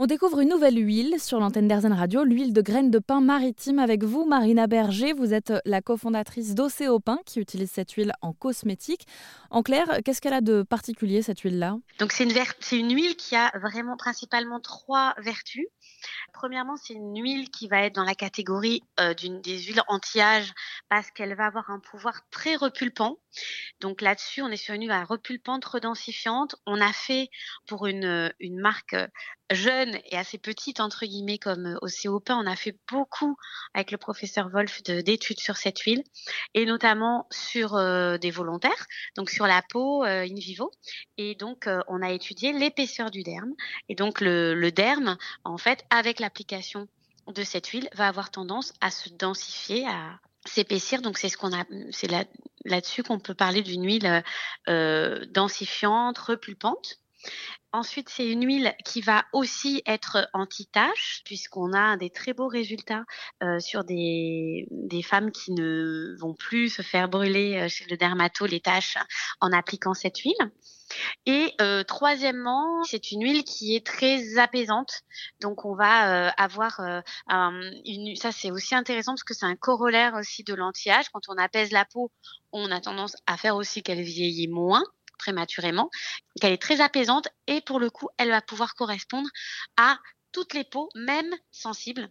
On découvre une nouvelle huile sur l'antenne d'Airzen Radio, l'huile de graines de pain maritime avec vous, Marina Berger. Vous êtes la cofondatrice d'Océopin qui utilise cette huile en cosmétique. En clair, qu'est-ce qu'elle a de particulier cette huile-là? Donc c'est une, huile qui a vraiment principalement trois vertus. Premièrement, c'est une huile qui va être dans la catégorie euh, des huiles anti-âge parce qu'elle va avoir un pouvoir très repulpant. Donc là-dessus, on est sur une huile repulpante, redensifiante. On a fait pour une, une marque jeune et assez petite entre guillemets comme Océopin, on a fait beaucoup avec le professeur Wolf d'études sur cette huile et notamment sur euh, des volontaires, donc sur la peau euh, in vivo. Et donc on a étudié l'épaisseur du derme et donc le, le derme en fait avec l'application de cette huile va avoir tendance à se densifier, à s'épaissir. Donc c'est ce qu'on a, c'est là, là-dessus qu'on peut parler d'une huile euh, densifiante, repulpante. Ensuite, c'est une huile qui va aussi être anti-tache, puisqu'on a des très beaux résultats euh, sur des, des, femmes qui ne vont plus se faire brûler euh, chez le dermato les taches en appliquant cette huile. Et euh, troisièmement, c'est une huile qui est très apaisante. Donc on va euh, avoir euh, une, ça c'est aussi intéressant parce que c'est un corollaire aussi de l'anti-âge. Quand on apaise la peau, on a tendance à faire aussi qu'elle vieillit moins prématurément, qu'elle est très apaisante et pour le coup, elle va pouvoir correspondre à toutes les peaux, même sensibles.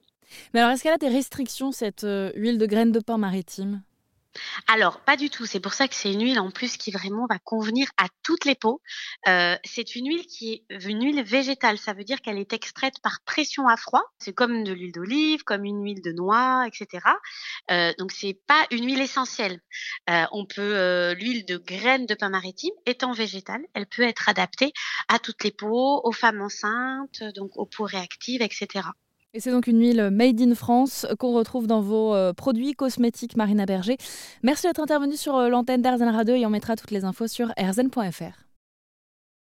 Mais alors, est-ce qu'elle a des restrictions, cette huile de graines de pain maritime? Alors, pas du tout. C'est pour ça que c'est une huile en plus qui vraiment va convenir à toutes les peaux. Euh, c'est une huile qui est une huile végétale. Ça veut dire qu'elle est extraite par pression à froid. C'est comme de l'huile d'olive, comme une huile de noix, etc. Euh, donc, c'est pas une huile essentielle. Euh, on peut euh, l'huile de graines de pain maritime étant végétale, elle peut être adaptée à toutes les peaux, aux femmes enceintes, donc aux peaux réactives, etc. Et c'est donc une huile made in France qu'on retrouve dans vos euh, produits cosmétiques Marina Berger. Merci d'être intervenue sur euh, l'antenne d'Airzen Radio et on mettra toutes les infos sur airzen.fr.